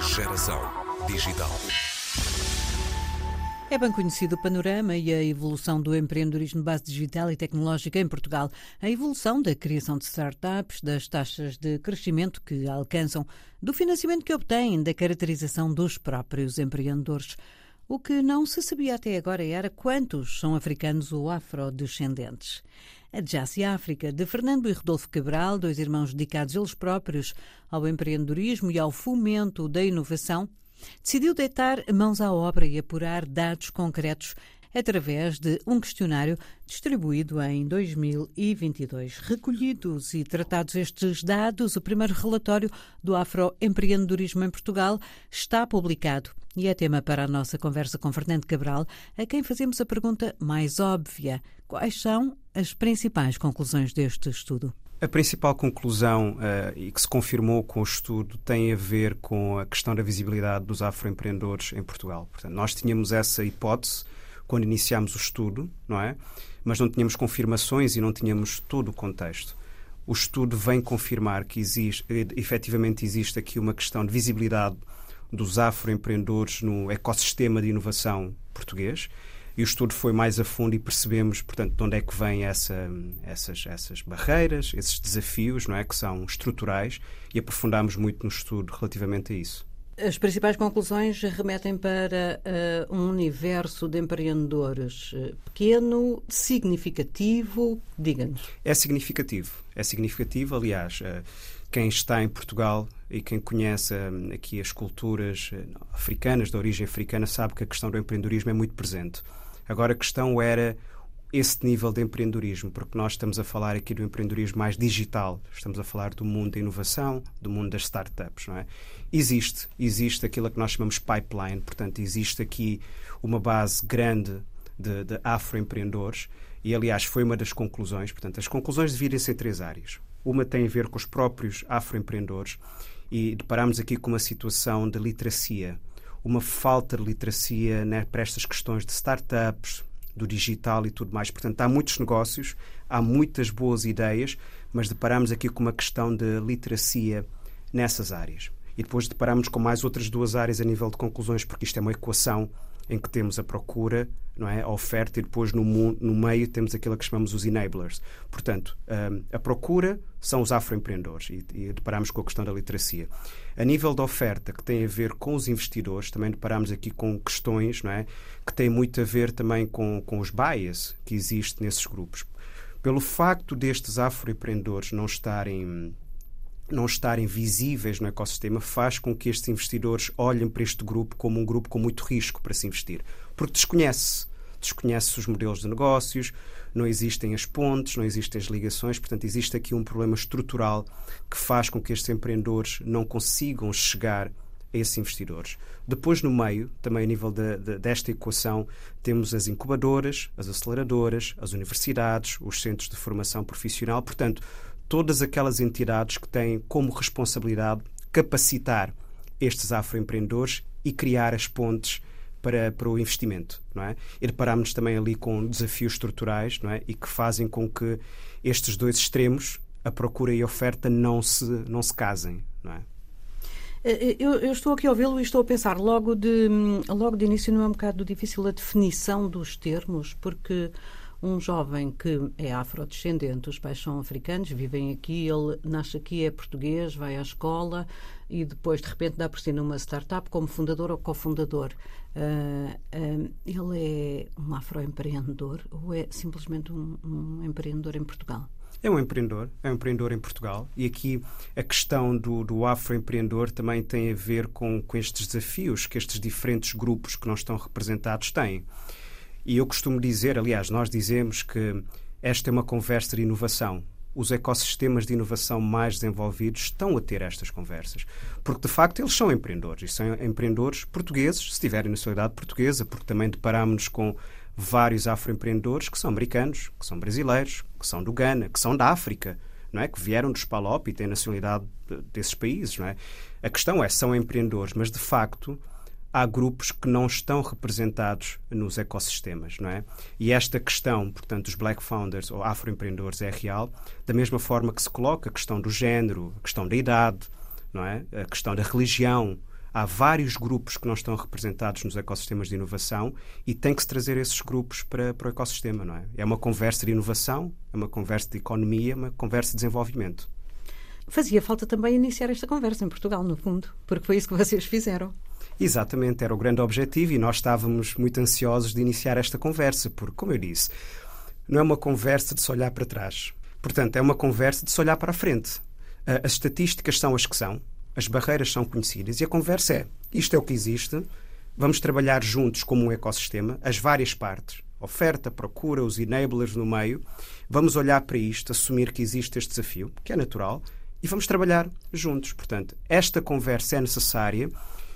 Geração digital. É bem conhecido o panorama e a evolução do empreendedorismo base digital e tecnológica em Portugal. A evolução da criação de startups, das taxas de crescimento que alcançam, do financiamento que obtêm, da caracterização dos próprios empreendedores. O que não se sabia até agora era quantos são africanos ou afrodescendentes. A Jassy África, de Fernando e Rodolfo Cabral, dois irmãos dedicados eles próprios ao empreendedorismo e ao fomento da inovação, decidiu deitar mãos à obra e apurar dados concretos através de um questionário distribuído em 2022. Recolhidos e tratados estes dados, o primeiro relatório do afroempreendedorismo em Portugal está publicado e é tema para a nossa conversa com Fernando Cabral, a quem fazemos a pergunta mais óbvia: quais são as principais conclusões deste estudo? A principal conclusão, uh, e que se confirmou com o estudo, tem a ver com a questão da visibilidade dos afroempreendedores em Portugal. Portanto, nós tínhamos essa hipótese quando iniciámos o estudo, não é? Mas não tínhamos confirmações e não tínhamos todo o contexto. O estudo vem confirmar que existe, efetivamente existe aqui uma questão de visibilidade dos afroempreendedores no ecossistema de inovação português e o estudo foi mais a fundo e percebemos, portanto, de onde é que vêm essa, essas, essas barreiras, esses desafios, não é, que são estruturais, e aprofundámos muito no estudo relativamente a isso. As principais conclusões remetem para uh, um universo de empreendedores uh, pequeno, significativo. Diga-nos. É significativo. É significativo, aliás. Uh, quem está em Portugal e quem conhece aqui as culturas africanas, de origem africana, sabe que a questão do empreendedorismo é muito presente. Agora, a questão era esse nível de empreendedorismo, porque nós estamos a falar aqui do empreendedorismo mais digital, estamos a falar do mundo da inovação, do mundo das startups, não é? Existe, existe aquilo que nós chamamos pipeline, portanto, existe aqui uma base grande de, de afroempreendedores e, aliás, foi uma das conclusões, portanto, as conclusões dividem-se em três áreas. Uma tem a ver com os próprios afroempreendedores e deparamos aqui com uma situação de literacia, uma falta de literacia né, para estas questões de startups, do digital e tudo mais. Portanto, há muitos negócios, há muitas boas ideias, mas deparamos aqui com uma questão de literacia nessas áreas. E depois deparamos com mais outras duas áreas a nível de conclusões, porque isto é uma equação em que temos a procura, não é? a oferta e depois no, no meio temos aquilo que chamamos os enablers. Portanto, hum, a procura são os afroempreendedores e, e deparamos com a questão da literacia. A nível da oferta, que tem a ver com os investidores, também deparamos aqui com questões não é? que têm muito a ver também com, com os bias que existem nesses grupos. Pelo facto destes afroempreendedores não estarem não estarem visíveis no ecossistema faz com que estes investidores olhem para este grupo como um grupo com muito risco para se investir, porque desconhece desconhece os modelos de negócios, não existem as pontes, não existem as ligações, portanto, existe aqui um problema estrutural que faz com que estes empreendedores não consigam chegar a esses investidores. Depois, no meio, também a nível de, de, desta equação, temos as incubadoras, as aceleradoras, as universidades, os centros de formação profissional, portanto, todas aquelas entidades que têm como responsabilidade capacitar estes afroempreendedores e criar as pontes para, para o investimento, não é? E deparámos também ali com desafios estruturais, não é? E que fazem com que estes dois extremos, a procura e a oferta, não se, não se casem, não é? Eh, eh, eu, eu, estou aqui a ouvi-lo e estou a pensar, logo de, logo de início não é um bocado difícil a definição dos termos, porque um jovem que é afrodescendente, os pais são africanos, vivem aqui, ele nasce aqui, é português, vai à escola e depois de repente dá por si numa startup como fundador ou cofundador. Uh, uh, ele é um afroempreendedor ou é simplesmente um, um empreendedor em Portugal? É um empreendedor, é um empreendedor em Portugal. E aqui a questão do, do afroempreendedor também tem a ver com, com estes desafios que estes diferentes grupos que não estão representados têm. E eu costumo dizer, aliás, nós dizemos que esta é uma conversa de inovação. Os ecossistemas de inovação mais desenvolvidos estão a ter estas conversas. Porque, de facto, eles são empreendedores. E são empreendedores portugueses, se tiverem nacionalidade portuguesa, porque também deparámos-nos com vários afroempreendedores que são americanos, que são brasileiros, que são do Ghana, que são da África, não é? que vieram dos PALOP e têm nacionalidade desses países. Não é? A questão é, são empreendedores, mas, de facto, há grupos que não estão representados nos ecossistemas, não é? E esta questão, portanto, dos Black Founders ou afroempreendedores é real, da mesma forma que se coloca a questão do género, a questão da idade, não é? A questão da religião, há vários grupos que não estão representados nos ecossistemas de inovação e tem que se trazer esses grupos para, para o ecossistema, não é? É uma conversa de inovação, é uma conversa de economia, é uma conversa de desenvolvimento. Fazia falta também iniciar esta conversa em Portugal, no fundo, porque foi isso que vocês fizeram. Exatamente, era o grande objetivo e nós estávamos muito ansiosos de iniciar esta conversa, porque, como eu disse, não é uma conversa de se olhar para trás. Portanto, é uma conversa de se olhar para a frente. As estatísticas são as que são, as barreiras são conhecidas e a conversa é: isto é o que existe, vamos trabalhar juntos como um ecossistema, as várias partes, oferta, procura, os enablers no meio, vamos olhar para isto, assumir que existe este desafio, que é natural, e vamos trabalhar juntos. Portanto, esta conversa é necessária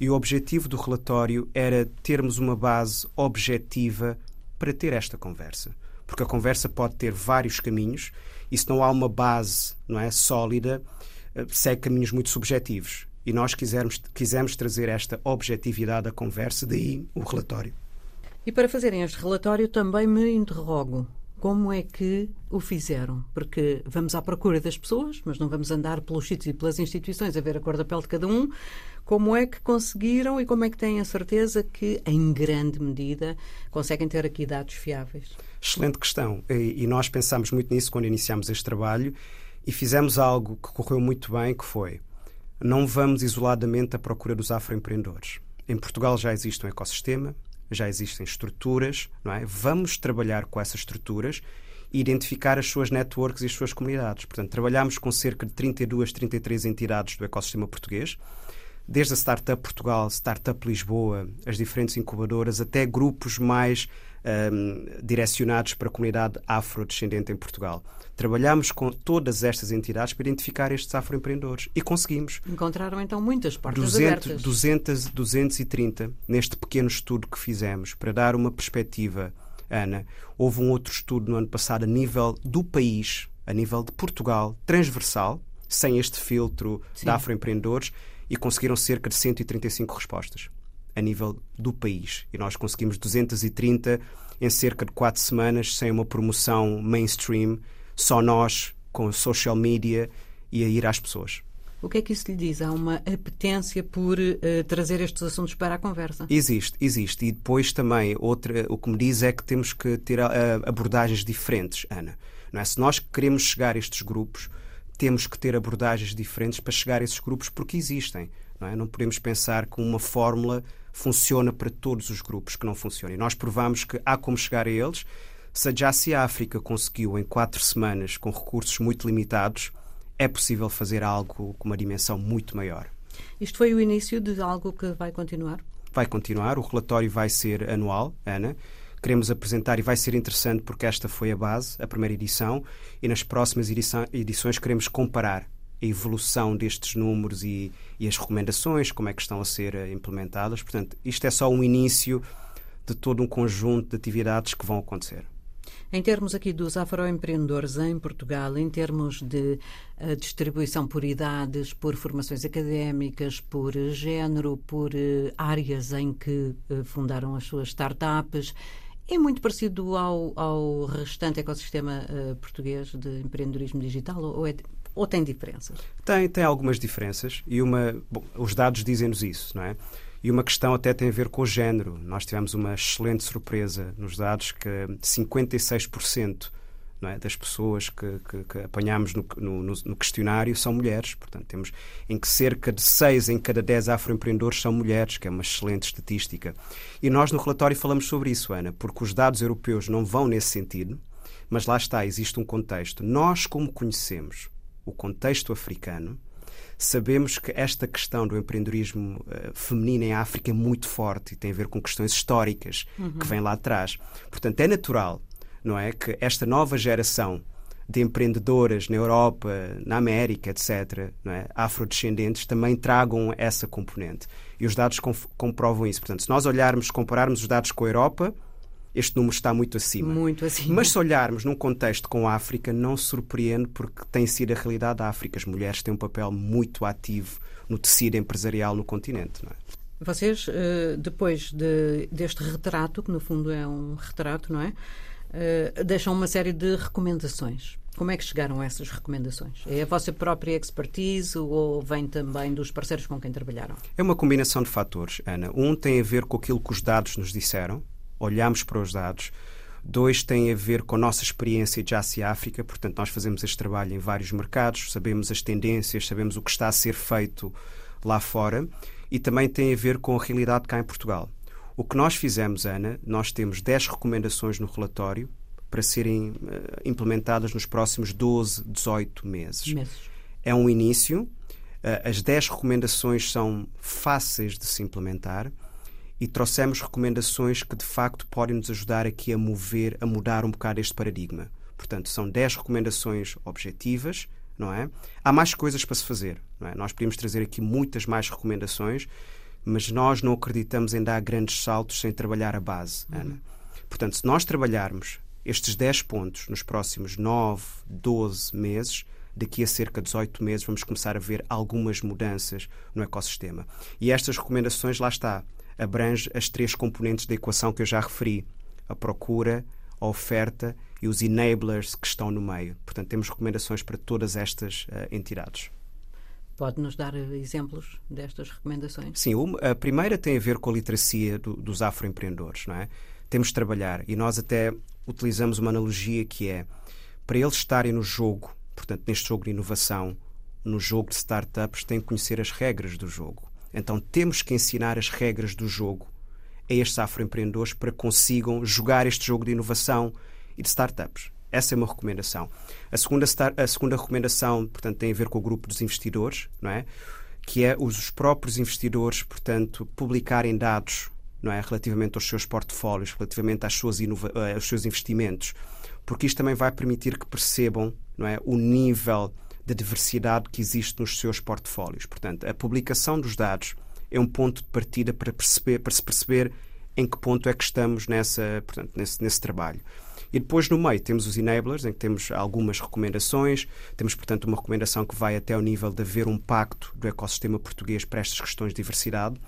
e o objetivo do relatório era termos uma base objetiva para ter esta conversa. Porque a conversa pode ter vários caminhos e se não há uma base não é, sólida, segue caminhos muito subjetivos. E nós quisermos, quisemos trazer esta objetividade à conversa, daí o relatório. E para fazerem este relatório também me interrogo como é que o fizeram? Porque vamos à procura das pessoas, mas não vamos andar pelos sítios e pelas instituições a ver a cor da pele de cada um. Como é que conseguiram e como é que têm a certeza que, em grande medida, conseguem ter aqui dados fiáveis? Excelente questão. E nós pensámos muito nisso quando iniciámos este trabalho e fizemos algo que correu muito bem, que foi não vamos isoladamente à procura dos afroempreendedores. Em Portugal já existe um ecossistema, já existem estruturas, não é? Vamos trabalhar com essas estruturas e identificar as suas networks e as suas comunidades. Portanto, trabalhamos com cerca de 32, 33 entidades do ecossistema português, desde a Startup Portugal, Startup Lisboa, as diferentes incubadoras, até grupos mais um, direcionados para a comunidade afrodescendente em Portugal. Trabalhamos com todas estas entidades para identificar estes afroempreendedores e conseguimos. Encontraram então muitas portas 200, abertas. 200, 230 neste pequeno estudo que fizemos para dar uma perspectiva, Ana. Houve um outro estudo no ano passado a nível do país, a nível de Portugal, transversal, sem este filtro Sim. de afroempreendedores e conseguiram cerca de 135 respostas a nível do país. E nós conseguimos 230 em cerca de quatro semanas, sem uma promoção mainstream, só nós, com social media e a ir às pessoas. O que é que isso lhe diz? Há uma apetência por uh, trazer estes assuntos para a conversa? Existe, existe. E depois também, outra, o que me diz é que temos que ter uh, abordagens diferentes, Ana. Não é? Se nós queremos chegar a estes grupos, temos que ter abordagens diferentes para chegar a esses grupos porque existem. Não, é? não podemos pensar que uma fórmula funciona para todos os grupos que não funcionam. E nós provamos que há como chegar a eles. Se já se a África conseguiu em quatro semanas, com recursos muito limitados, é possível fazer algo com uma dimensão muito maior. Isto foi o início de algo que vai continuar? Vai continuar. O relatório vai ser anual, Ana queremos apresentar e vai ser interessante porque esta foi a base, a primeira edição, e nas próximas edições queremos comparar a evolução destes números e, e, as recomendações, como é que estão a ser eh, implementadas. Portanto, isto é só um início de todo um conjunto de atividades que vão acontecer. Em termos aqui dos afroempreendedores em Portugal, em termos de uh, distribuição por idades, por formações académicas, por género, por uh, áreas em que fundaram as suas startups, é muito parecido ao, ao restante ecossistema uh, português de empreendedorismo digital ou, é, ou tem diferenças? Tem, tem algumas diferenças e uma, bom, os dados dizem-nos isso, não é? E uma questão até tem a ver com o género. Nós tivemos uma excelente surpresa nos dados que 56% é? das pessoas que, que, que apanhamos no, no, no, questionário são mulheres. Portanto, temos em que cerca de 6 em cada 10 afroempreendedores são mulheres, que é uma excelente estatística. E nós no relatório falamos sobre isso, Ana, porque os dados europeus não vão nesse sentido, mas lá está, existe um contexto. Nós, como conhecemos o contexto africano, sabemos que esta questão do empreendedorismo uh, feminino em África é muito forte e tem a ver com questões históricas uhum. que vêm lá atrás. Portanto, é natural não é? Que esta nova geração de empreendedoras na Europa, na América, etc., não é? afrodescendentes, também tragam essa componente. E os dados comprovam isso. Portanto, se nós olharmos, compararmos os dados com a Europa, este número está muito acima. Muito acima. Mas se olharmos num contexto com a África, não surpreende porque tem sido a realidade da África. As mulheres têm um papel muito ativo no tecido empresarial no continente. Não é? Vocês, eh, depois de, deste retrato, que no fundo é um retrato, não é? Eh, deixam uma série de recomendações. Como é que chegaram a essas recomendações? É a vossa própria expertise ou vem também dos parceiros com quem trabalharam? É uma combinação de fatores, Ana. Um tem a ver com aquilo que os dados nos disseram, olhamos para os dados. Dois tem a ver com a nossa experiência de Ásia África, portanto, nós fazemos este trabalho em vários mercados, sabemos as tendências, sabemos o que está a ser feito lá fora e também tem a ver com a realidade cá em Portugal. O que nós fizemos, Ana, nós temos 10 recomendações no relatório para serem uh, implementadas nos próximos 12, 18 meses. meses. É um início. Uh, as 10 recomendações são fáceis de se implementar e trouxemos recomendações que de facto podem nos ajudar aqui a mover, a mudar um bocado este paradigma. Portanto, são 10 recomendações objetivas, não é? Há mais coisas para se fazer, não é? Nós podemos trazer aqui muitas mais recomendações, mas nós não acreditamos em dar grandes saltos sem trabalhar a base, uhum. Ana. Portanto, se nós trabalharmos estes 10 pontos nos próximos 9, 12 meses, daqui a cerca de 18 meses vamos começar a ver algumas mudanças no ecossistema. E estas recomendações, lá está, abrange as três componentes da equação que eu já referi: a procura, a oferta e os enablers que estão no meio. Portanto, temos recomendações para todas estas uh, entidades. Pode-nos dar eh, exemplos destas recomendações? Sim, a primeira tem a ver com a literacia do, dos afroempreendedores, não é? Temos de trabalhar e nós até utilizamos uma analogia que é para eles estarem no jogo, portanto, neste jogo de inovação, no jogo de startups, têm que conhecer as regras do jogo. Então temos que ensinar as regras do jogo a estes afroempreendedores para que consigam jogar este jogo de inovação e de startups. Essa é uma recomendação. A segunda, a segunda recomendação, portanto, tem a ver com o grupo dos investidores, não é? Que é os próprios investidores, portanto, publicarem dados não é? relativamente aos seus portfólios, relativamente às suas eh, aos seus investimentos, porque isto também vai permitir que percebam não é? o nível da diversidade que existe nos seus portfólios. Portanto, a publicação dos dados é um ponto de partida para, perceber, para se perceber em que ponto é que estamos nessa, portanto, nesse, nesse trabalho. E depois, no meio, temos os enablers, em que temos algumas recomendações. Temos, portanto, uma recomendação que vai até ao nível de haver um pacto do ecossistema português para estas questões de diversidade.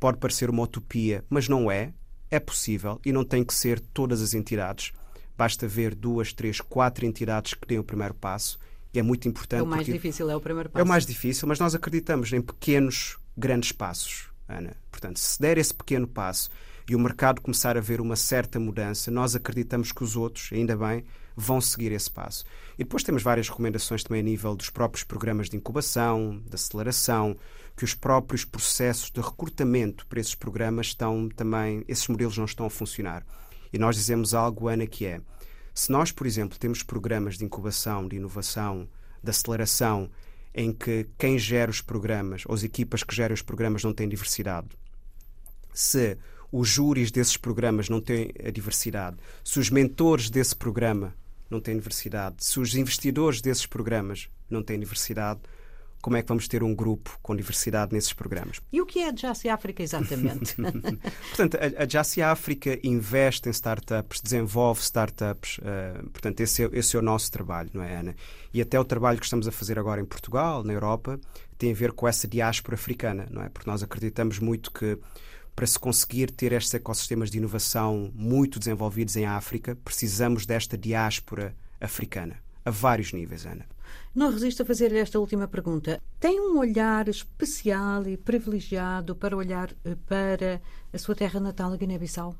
Pode parecer uma utopia, mas não é. É possível e não tem que ser todas as entidades. Basta ver duas, três, quatro entidades que deem o primeiro passo é muito importante. É o mais difícil, é o primeiro passo. É o mais difícil, mas nós acreditamos em pequenos, grandes passos, Ana. Portanto, se der esse pequeno passo e o mercado começar a ver uma certa mudança, nós acreditamos que os outros, ainda bem, vão seguir esse passo. E depois temos várias recomendações também a nível dos próprios programas de incubação, de aceleração, que os próprios processos de recrutamento para esses programas estão também, esses modelos não estão a funcionar. E nós dizemos algo, Ana, que é se nós, por exemplo, temos programas de incubação, de inovação, de aceleração, em que quem gera os programas, ou as equipas que geram os programas não têm diversidade, se os júris desses programas não têm a diversidade, se os mentores desse programa não têm diversidade, se os investidores desses programas não têm diversidade, como é que vamos ter um grupo com diversidade nesses programas. E o que é a Jassy África exatamente? portanto, a, a Jassy África investe em startups, desenvolve startups, uh, portanto, esse é, esse é o nosso trabalho, não é, Ana? E até o trabalho que estamos a fazer agora em Portugal, na Europa, tem a ver com essa diáspora africana, não é? Porque nós acreditamos muito que para se conseguir ter estes ecossistemas de inovação muito desenvolvidos em África, precisamos desta diáspora africana, a vários níveis, Ana. Não resisto a fazer-lhe esta última pergunta. Tem um olhar especial e privilegiado para olhar eh, para a sua terra natal, a Guiné-Bissau?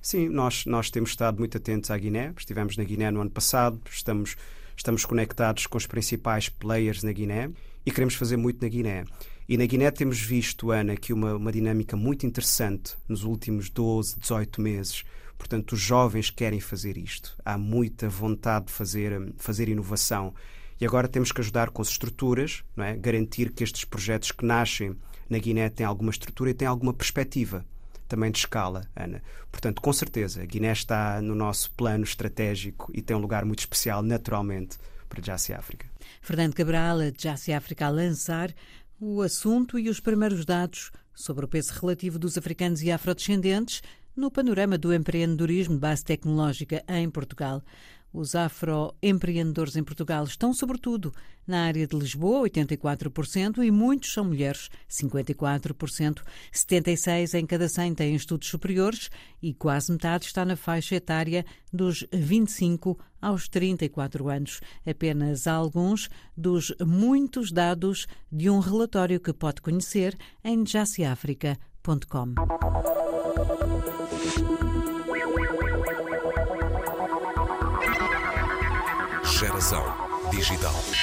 Sim, nós, nós temos estado muito atentos à Guiné. Estivemos na Guiné no ano passado, estamos, estamos conectados com os principais players na Guiné e queremos fazer muito na Guiné. E na Guiné temos visto, Ana, aqui uma, uma dinâmica muito interessante nos últimos 12, 18 meses. Portanto, os jovens querem fazer isto. Há muita vontade de fazer, fazer inovação. E agora temos que ajudar com as estruturas, não é? garantir que estes projetos que nascem na Guiné têm alguma estrutura e têm alguma perspectiva também de escala, Ana. Portanto, com certeza, a Guiné está no nosso plano estratégico e tem um lugar muito especial, naturalmente, para a Jassy África. Fernando Cabral, Jassy África a lançar o assunto e os primeiros dados sobre o peso relativo dos africanos e afrodescendentes no panorama do empreendedorismo de base tecnológica em Portugal. Os afroempreendedores em Portugal estão, sobretudo, na área de Lisboa, 84%, e muitos são mulheres, 54%. 76 em cada 100 têm estudos superiores e quase metade está na faixa etária dos 25 aos 34 anos. Apenas alguns dos muitos dados de um relatório que pode conhecer em jaciafrica.com. digital.